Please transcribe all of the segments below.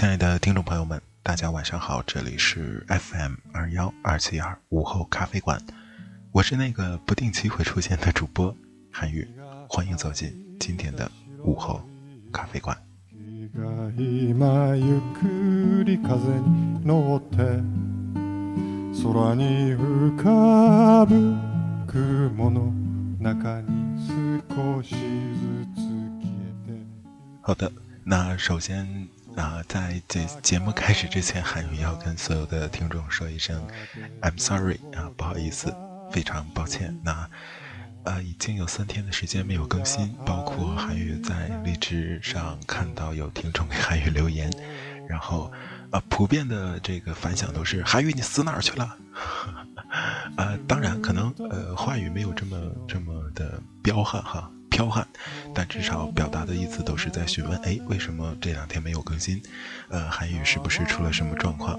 亲爱的听众朋友们，大家晚上好，这里是 FM 二幺二七二午后咖啡馆，我是那个不定期会出现的主播韩宇，欢迎走进今天的午后咖啡馆。好的，那首先。啊，在这节目开始之前，韩宇要跟所有的听众说一声，I'm sorry 啊，不好意思，非常抱歉。那呃，已经有三天的时间没有更新，包括韩宇在荔枝上看到有听众给韩宇留言，然后呃，普遍的这个反响都是韩宇你死哪儿去了？呃，当然可能呃话语没有这么这么的彪悍哈。彪悍，但至少表达的意思都是在询问：哎，为什么这两天没有更新？呃，韩语是不是出了什么状况？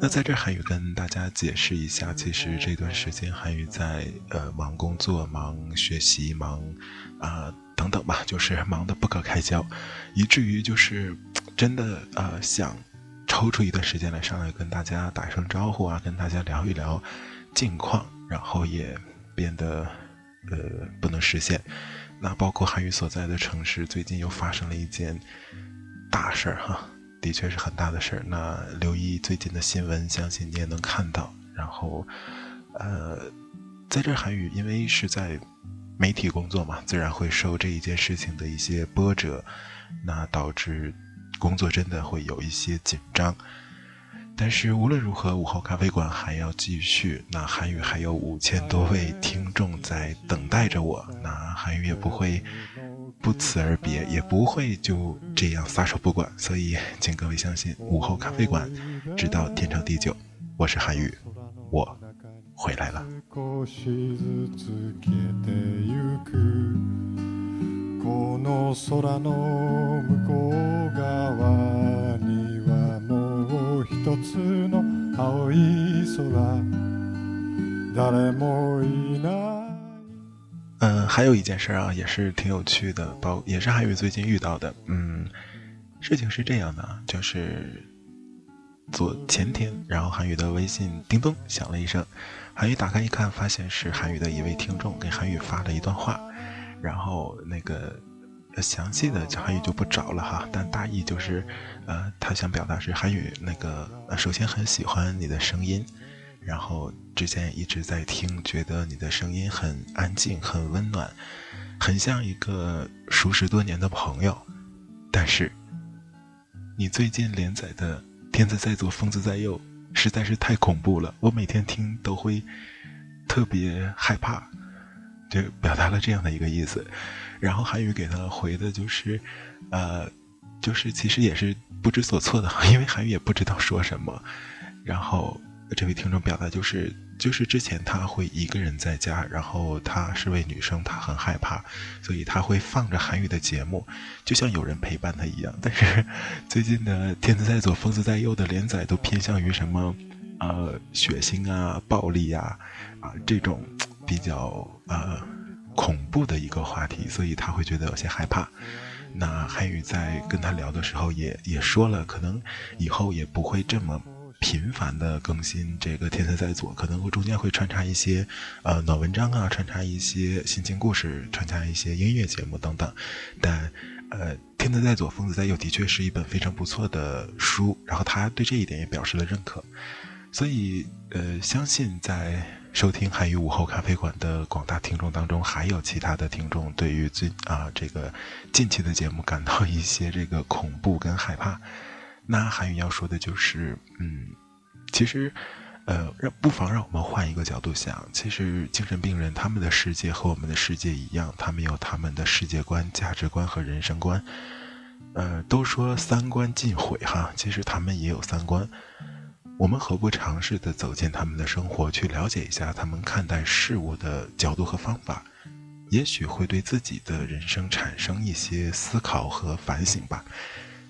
那在这，韩语跟大家解释一下，其实这段时间韩语在呃忙工作、忙学习、忙啊等等吧，就是忙得不可开交，以至于就是真的呃想抽出一段时间来上来跟大家打一声招呼啊，跟大家聊一聊近况，然后也变得呃不能实现。那包括韩宇所在的城市，最近又发生了一件大事儿哈，的确是很大的事儿。那留意最近的新闻，相信你也能看到。然后，呃，在这韩宇因为是在媒体工作嘛，自然会受这一件事情的一些波折，那导致工作真的会有一些紧张。但是无论如何，午后咖啡馆还要继续。那韩语还有五千多位听众在等待着我，那韩语也不会不辞而别，也不会就这样撒手不管。所以，请各位相信，午后咖啡馆直到天长地久。我是韩语，我回来了。嗯，还有一件事啊，也是挺有趣的，包也是韩宇最近遇到的。嗯，事情是这样的，就是昨前天，然后韩宇的微信叮咚响了一声，韩宇打开一看，发现是韩宇的一位听众给韩宇发了一段话，然后那个。详细的韩语就不找了哈，但大意就是，呃，他想表达是韩语那个，首先很喜欢你的声音，然后之前一直在听，觉得你的声音很安静、很温暖，很像一个熟识多年的朋友。但是，你最近连载的《天子在左，疯子在右》实在是太恐怖了，我每天听都会特别害怕，就表达了这样的一个意思。然后韩宇给他回的就是，呃，就是其实也是不知所措的，因为韩宇也不知道说什么。然后这位听众表达就是，就是之前他会一个人在家，然后她是位女生，她很害怕，所以他会放着韩宇的节目，就像有人陪伴他一样。但是最近的《天子在左，疯子在右》的连载都偏向于什么，呃，血腥啊、暴力呀，啊这种比较呃。恐怖的一个话题，所以他会觉得有些害怕。那韩宇在跟他聊的时候，也也说了，可能以后也不会这么频繁的更新这个天才在左，可能会中间会穿插一些呃暖文章啊，穿插一些心情故事，穿插一些音乐节目等等。但呃，天才在左，疯子在右的确是一本非常不错的书，然后他对这一点也表示了认可。所以呃，相信在收听韩语午后咖啡馆的广大听众当中，还有其他的听众对于最啊这个近期的节目感到一些这个恐怖跟害怕。那韩语要说的就是，嗯，其实，呃，让不妨让我们换一个角度想，其实精神病人他们的世界和我们的世界一样，他们有他们的世界观、价值观和人生观。呃，都说三观尽毁哈，其实他们也有三观。我们何不尝试的走进他们的生活，去了解一下他们看待事物的角度和方法，也许会对自己的人生产生一些思考和反省吧。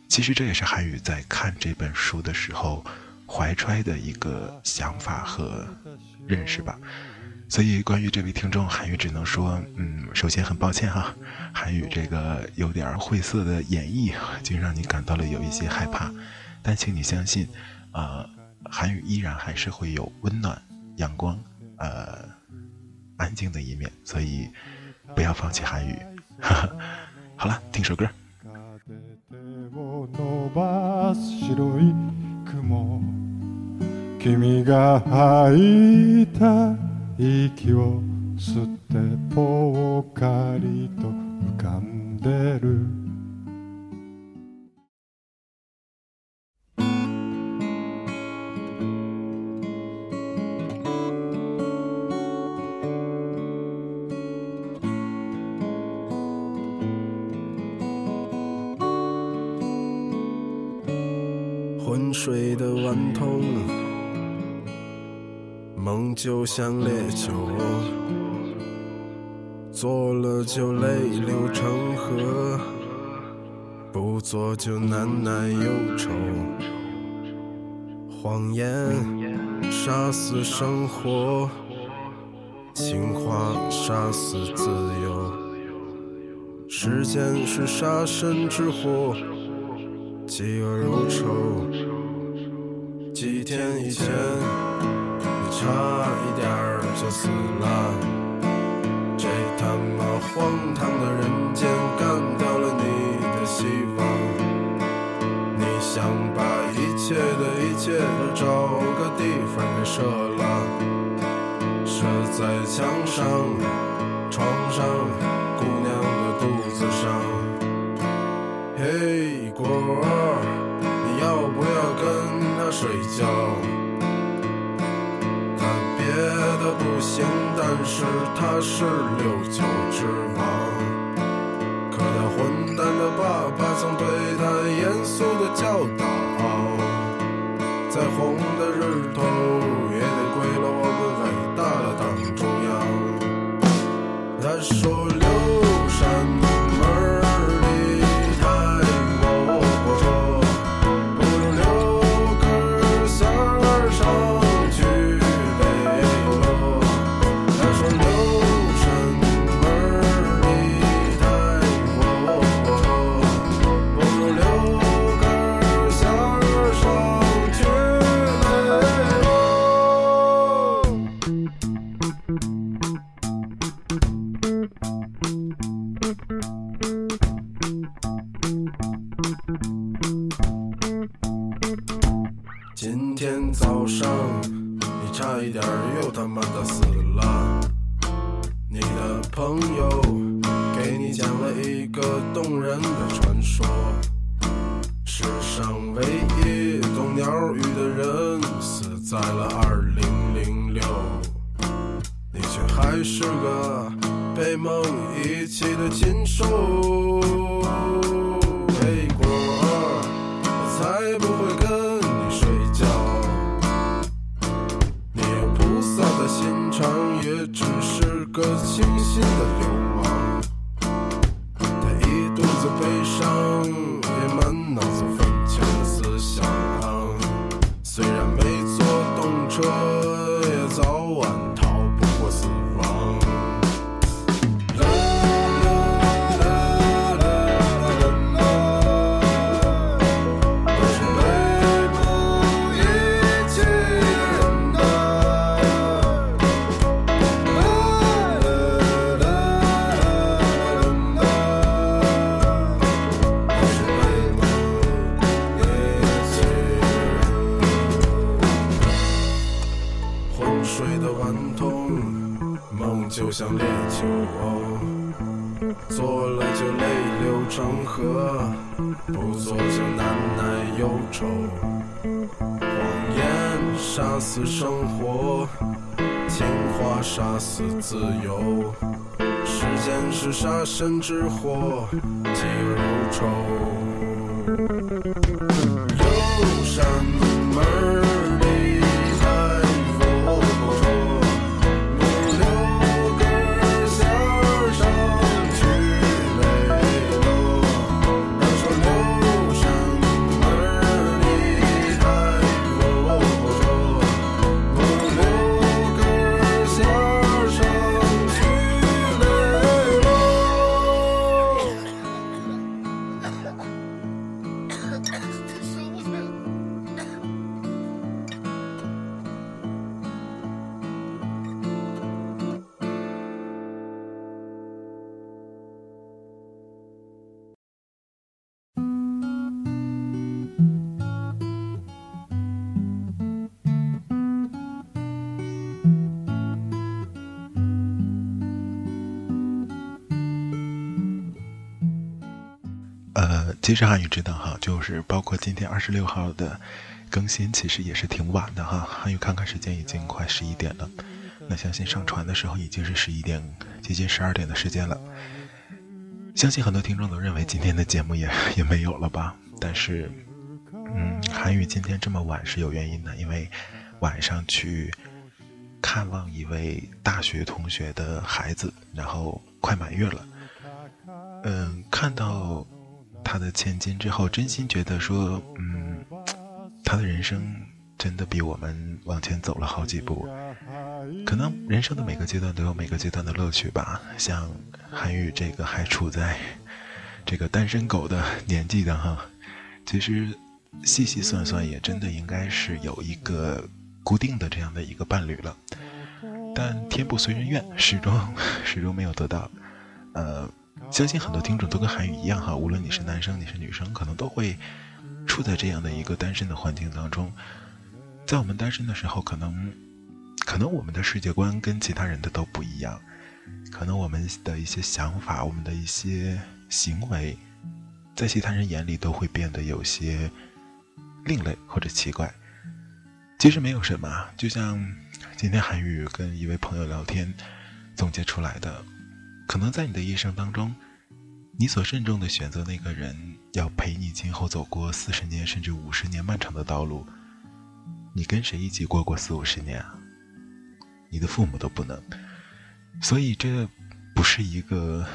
其实这也是韩宇在看这本书的时候怀揣的一个想法和认识吧。所以关于这位听众，韩宇只能说，嗯，首先很抱歉哈，韩宇这个有点晦涩的演绎，就让你感到了有一些害怕。但请你相信，呃，韩宇依然还是会有温暖、阳光、呃，安静的一面。所以不要放弃韩语。好了，听首歌。伸ばす白い雲君が吐いた息を吸ってぽっかりと浮かんでる 睡的顽童，梦就像烈酒，做了就泪流成河，不做就难耐忧愁。谎言杀死生活，情话杀死自由，时间是杀身之祸，饥饿如仇。天以前，你差一点儿就死了。这他妈荒唐的人间，干掉了你的希望。你想把一切的一切都找个地方给射了，射在墙上、床上、姑娘的肚子上。嘿，果笑。他别的不行，但是他是六九之王。可他混蛋的爸爸曾对他严肃的教导，在红个清新的。水的顽童，梦就像烈酒，做了就泪流成河，不做就难耐忧愁。谎言杀死生活，情话杀死自由。时间是杀身之祸，记如仇。有扇其实韩语知道哈，就是包括今天二十六号的更新，其实也是挺晚的哈。韩宇看看时间，已经快十一点了。那相信上传的时候已经是十一点，接近十二点的时间了。相信很多听众都认为今天的节目也 也没有了吧？但是，嗯，韩语今天这么晚是有原因的，因为晚上去看望一位大学同学的孩子，然后快满月了。嗯，看到。他的千金之后，真心觉得说，嗯，他的人生真的比我们往前走了好几步。可能人生的每个阶段都有每个阶段的乐趣吧。像韩宇这个还处在这个单身狗的年纪的哈，其实细细算算，也真的应该是有一个固定的这样的一个伴侣了。但天不随人愿，始终 始终没有得到，呃。相信很多听众都跟韩语一样哈，无论你是男生你是女生，可能都会处在这样的一个单身的环境当中。在我们单身的时候，可能可能我们的世界观跟其他人的都不一样，可能我们的一些想法，我们的一些行为，在其他人眼里都会变得有些另类或者奇怪。其实没有什么，就像今天韩语跟一位朋友聊天总结出来的。可能在你的一生当中，你所慎重的选择那个人，要陪你今后走过四十年甚至五十年漫长的道路。你跟谁一起过过四五十年啊？你的父母都不能。所以这不是一个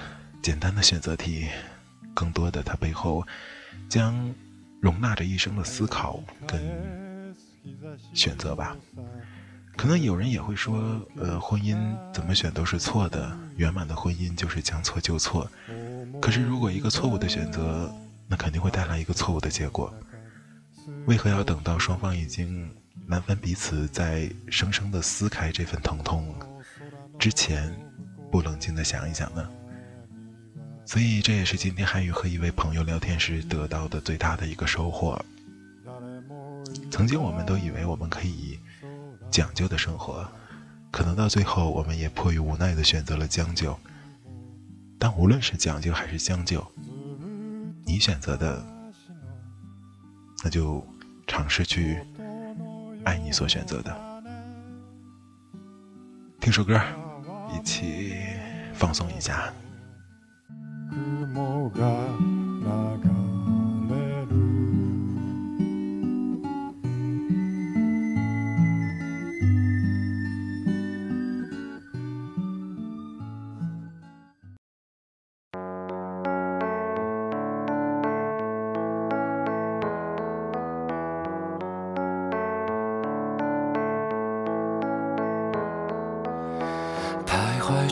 简单的选择题，更多的它背后将容纳着一生的思考跟选择吧。可能有人也会说，呃，婚姻怎么选都是错的，圆满的婚姻就是将错就错。可是，如果一个错误的选择，那肯定会带来一个错误的结果。为何要等到双方已经难分彼此，在生生的撕开这份疼痛之前，不冷静的想一想呢？所以，这也是今天韩宇和一位朋友聊天时得到的最大的一个收获。曾经，我们都以为我们可以。讲究的生活，可能到最后，我们也迫于无奈的选择了将就。但无论是讲究还是将就，你选择的，那就尝试去爱你所选择的。听首歌，一起放松一下。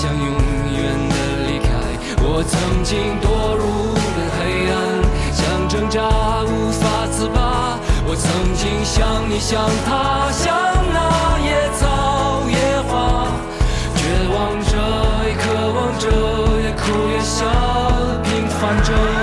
想永远的离开。我曾经堕入的黑暗，想挣扎无法自拔。我曾经像你，像他，像那野草野花，绝望着，也渴望着，也哭也笑，平凡着。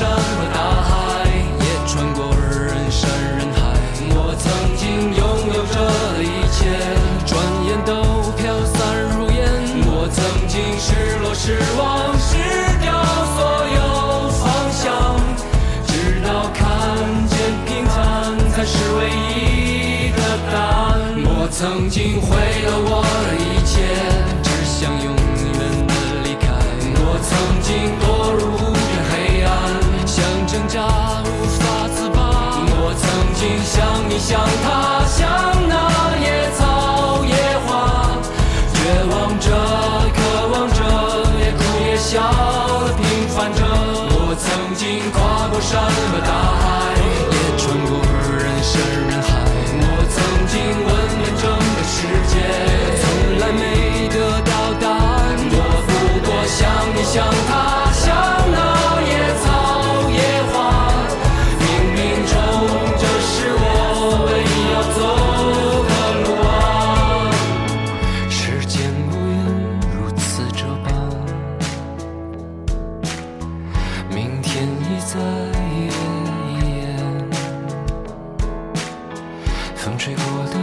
山和大海，也穿过人山人海。我曾经拥有着的一切，转眼都飘散如烟。我曾经失落、失望、失掉所有方向，直到看见平凡才是唯一的答案。我曾经毁了我的一切，只想永远的离开。我曾经堕曾经像你像他像那野草野花，绝望着渴望着也哭也笑风吹过的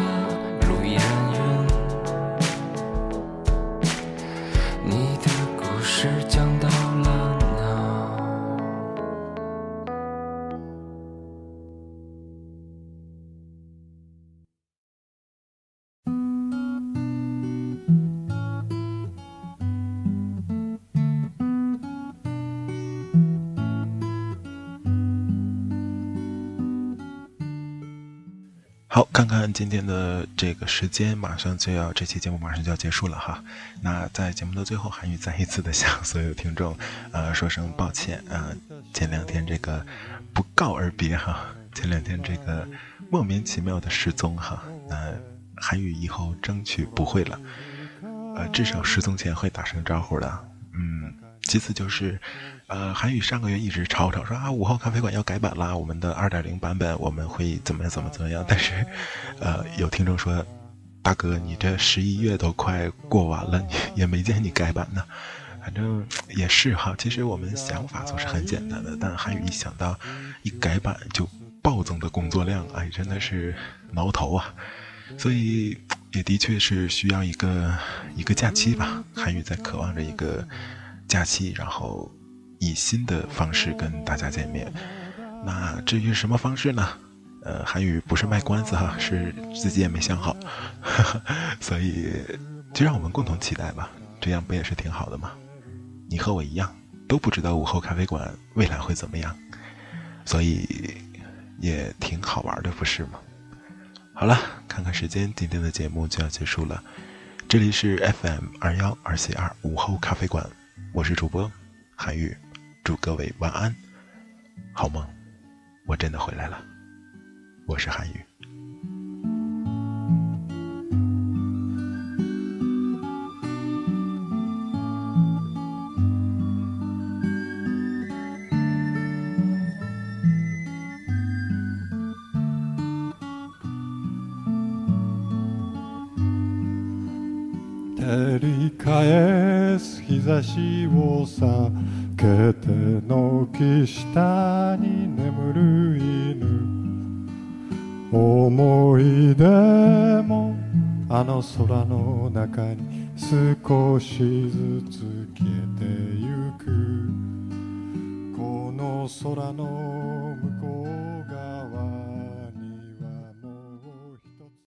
好，看看今天的这个时间，马上就要这期节目马上就要结束了哈。那在节目的最后，韩宇再一次的向所有听众，呃，说声抱歉啊。前两天这个不告而别哈，前两天这个莫名其妙的失踪哈。那韩宇以后争取不会了，呃，至少失踪前会打声招呼的。嗯，其次就是，呃，韩宇上个月一直吵吵说啊，五号咖啡馆要改版啦，我们的二点零版本我们会怎么样怎么怎么样。但是，呃，有听众说，大哥，你这十一月都快过完了，你也没见你改版呢。反正也是哈，其实我们想法总是很简单的，但韩宇一想到一改版就暴增的工作量，哎，真的是挠头啊。所以也的确是需要一个一个假期吧，韩宇在渴望着一个假期，然后。以新的方式跟大家见面，那至于什么方式呢？呃，韩语不是卖关子哈，是自己也没想好，所以就让我们共同期待吧，这样不也是挺好的吗？你和我一样都不知道午后咖啡馆未来会怎么样，所以也挺好玩的，不是吗？好了，看看时间，今天的节目就要结束了，这里是 FM 二幺二 C 二午后咖啡馆，我是主播韩语。祝各位晚安，好梦。我真的回来了，我是韩宇。照り返す日差しをさ けて軒下に眠る犬。思い出もあの空の中に少しずつ消えてゆく。この空の向こう